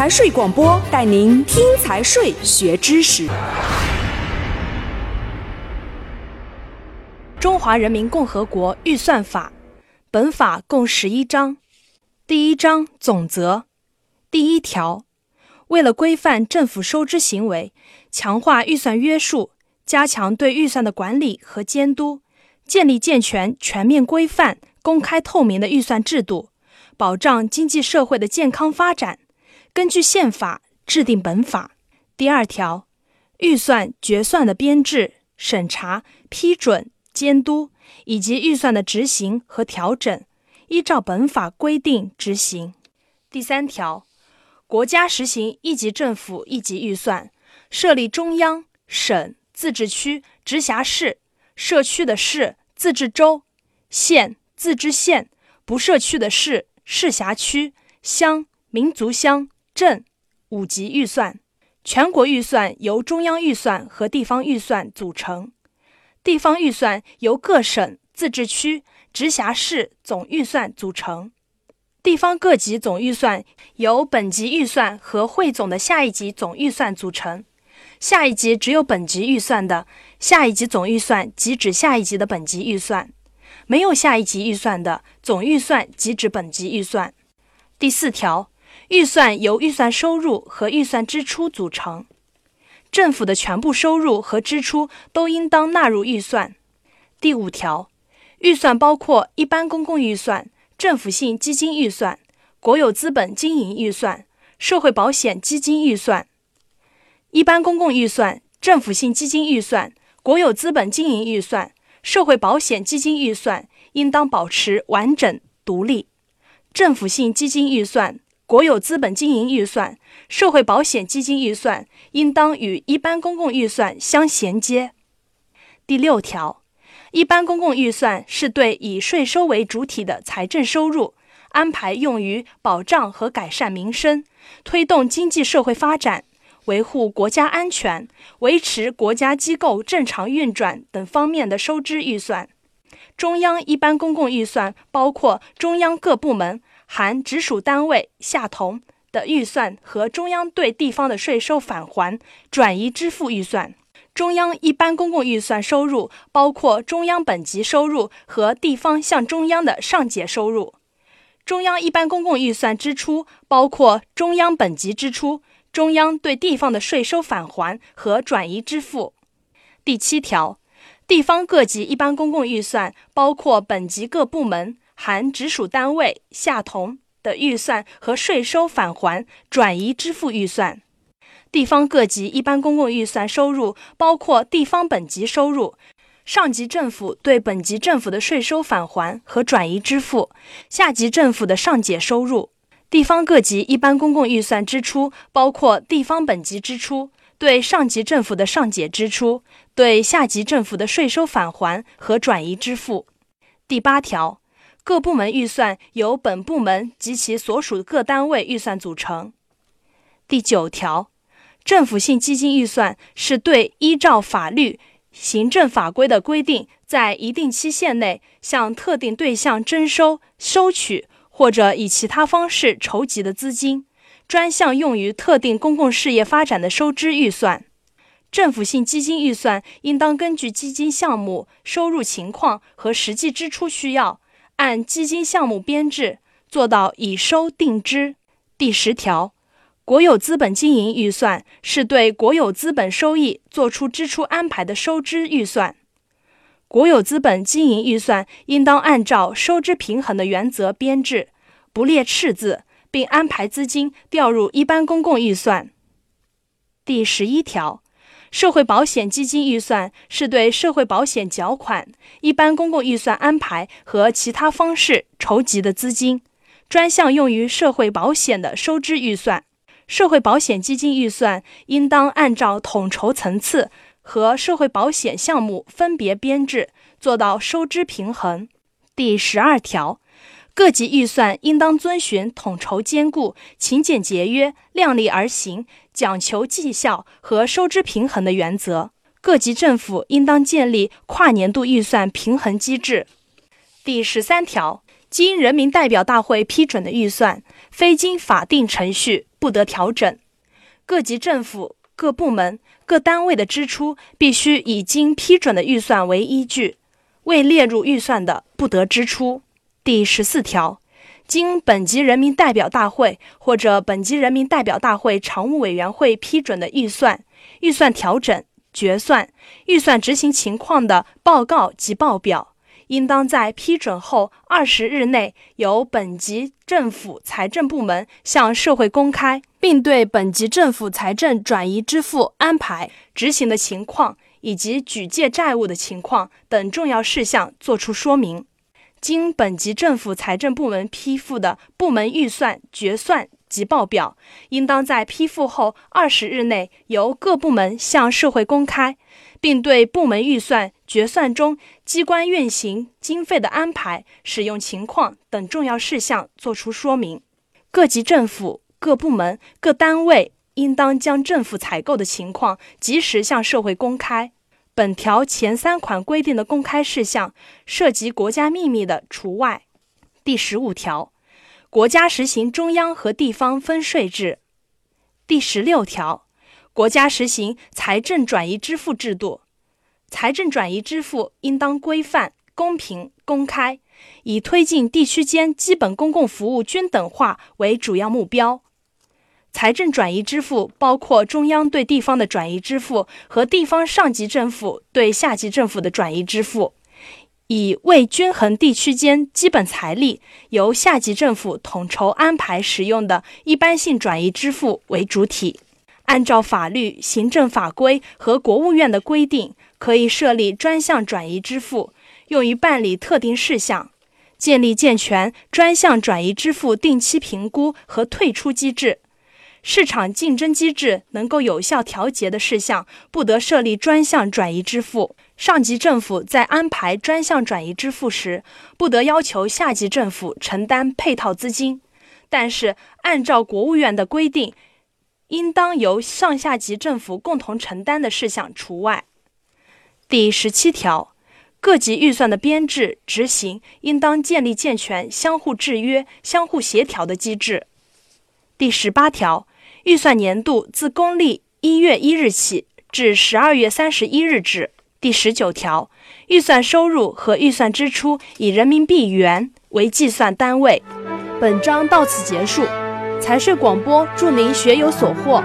财税广播带您听财税学知识。中华人民共和国预算法，本法共十一章。第一章总则，第一条，为了规范政府收支行为，强化预算约束，加强对预算的管理和监督，建立健全、全面、规范、公开透明的预算制度，保障经济社会的健康发展。根据宪法制定本法。第二条，预算决算的编制、审查、批准。监督以及预算的执行和调整，依照本法规定执行。第三条，国家实行一级政府一级预算，设立中央、省、自治区、直辖市、社区的市、自治州、县、自治县、不设区的市、市辖区、乡、民族乡、镇五级预算。全国预算由中央预算和地方预算组成。地方预算由各省、自治区、直辖市总预算组成；地方各级总预算由本级预算和汇总的下一级总预算组成。下一级只有本级预算的，下一级总预算即指下一级的本级预算；没有下一级预算的，总预算即指本级预算。第四条，预算由预算收入和预算支出组成。政府的全部收入和支出都应当纳入预算。第五条，预算包括一般公共预算、政府性基金预算、国有资本经营预算、社会保险基金预算。一般公共预算、政府性基金预算、国有资本经营预算、社会保险基金预算应当保持完整独立。政府性基金预算。国有资本经营预算、社会保险基金预算应当与一般公共预算相衔接。第六条，一般公共预算是对以税收为主体的财政收入，安排用于保障和改善民生、推动经济社会发展、维护国家安全、维持国家机构正常运转等方面的收支预算。中央一般公共预算包括中央各部门。含直属单位下同的预算和中央对地方的税收返还、转移支付预算。中央一般公共预算收入包括中央本级收入和地方向中央的上解收入。中央一般公共预算支出包括中央本级支出、中央对地方的税收返还和转移支付。第七条，地方各级一般公共预算包括本级各部门。含直属单位下同的预算和税收返还、转移支付预算。地方各级一般公共预算收入包括地方本级收入、上级政府对本级政府的税收返还和转移支付、下级政府的上解收入。地方各级一般公共预算支出包括地方本级支出、对上级政府的上解支出、对下级政府的税收返还和转移支付。第八条。各部门预算由本部门及其所属各单位预算组成。第九条，政府性基金预算是对依照法律、行政法规的规定，在一定期限内向特定对象征收、收取或者以其他方式筹集的资金，专项用于特定公共事业发展的收支预算。政府性基金预算应当根据基金项目收入情况和实际支出需要。按基金项目编制，做到以收定支。第十条，国有资本经营预算是对国有资本收益作出支出安排的收支预算。国有资本经营预算应当按照收支平衡的原则编制，不列赤字，并安排资金调入一般公共预算。第十一条。社会保险基金预算是对社会保险缴款、一般公共预算安排和其他方式筹集的资金，专项用于社会保险的收支预算。社会保险基金预算应当按照统筹层次和社会保险项目分别编制，做到收支平衡。第十二条，各级预算应当遵循统筹兼顾、勤俭节约、量力而行。讲求绩效和收支平衡的原则，各级政府应当建立跨年度预算平衡机制。第十三条，经人民代表大会批准的预算，非经法定程序不得调整。各级政府、各部门、各单位的支出必须以经批准的预算为依据，未列入预算的不得支出。第十四条，经本级人民代表大会或者本级人民代表大会常务委员会批准的预算、预算调整、决算、预算执行情况的报告及报表。应当在批准后二十日内，由本级政府财政部门向社会公开，并对本级政府财政转移支付安排执行的情况以及举借债务的情况等重要事项作出说明。经本级政府财政部门批复的部门预算决算及报表，应当在批复后二十日内，由各部门向社会公开。并对部门预算决算中机关运行经费的安排、使用情况等重要事项作出说明。各级政府、各部门、各单位应当将政府采购的情况及时向社会公开。本条前三款规定的公开事项涉及国家秘密的除外。第十五条，国家实行中央和地方分税制。第十六条。国家实行财政转移支付制度，财政转移支付应当规范、公平、公开，以推进地区间基本公共服务均等化为主要目标。财政转移支付包括中央对地方的转移支付和地方上级政府对下级政府的转移支付，以为均衡地区间基本财力由下级政府统筹安排使用的一般性转移支付为主体。按照法律、行政法规和国务院的规定，可以设立专项转移支付，用于办理特定事项。建立健全专项转移支付定期评估和退出机制。市场竞争机制能够有效调节的事项，不得设立专项转移支付。上级政府在安排专项转移支付时，不得要求下级政府承担配套资金，但是按照国务院的规定。应当由上下级政府共同承担的事项除外。第十七条，各级预算的编制、执行应当建立健全相互制约、相互协调的机制。第十八条，预算年度自公历一月一日起至十二月三十一日止。第十九条，预算收入和预算支出以人民币元为计算单位。本章到此结束。财税广播，祝您学有所获。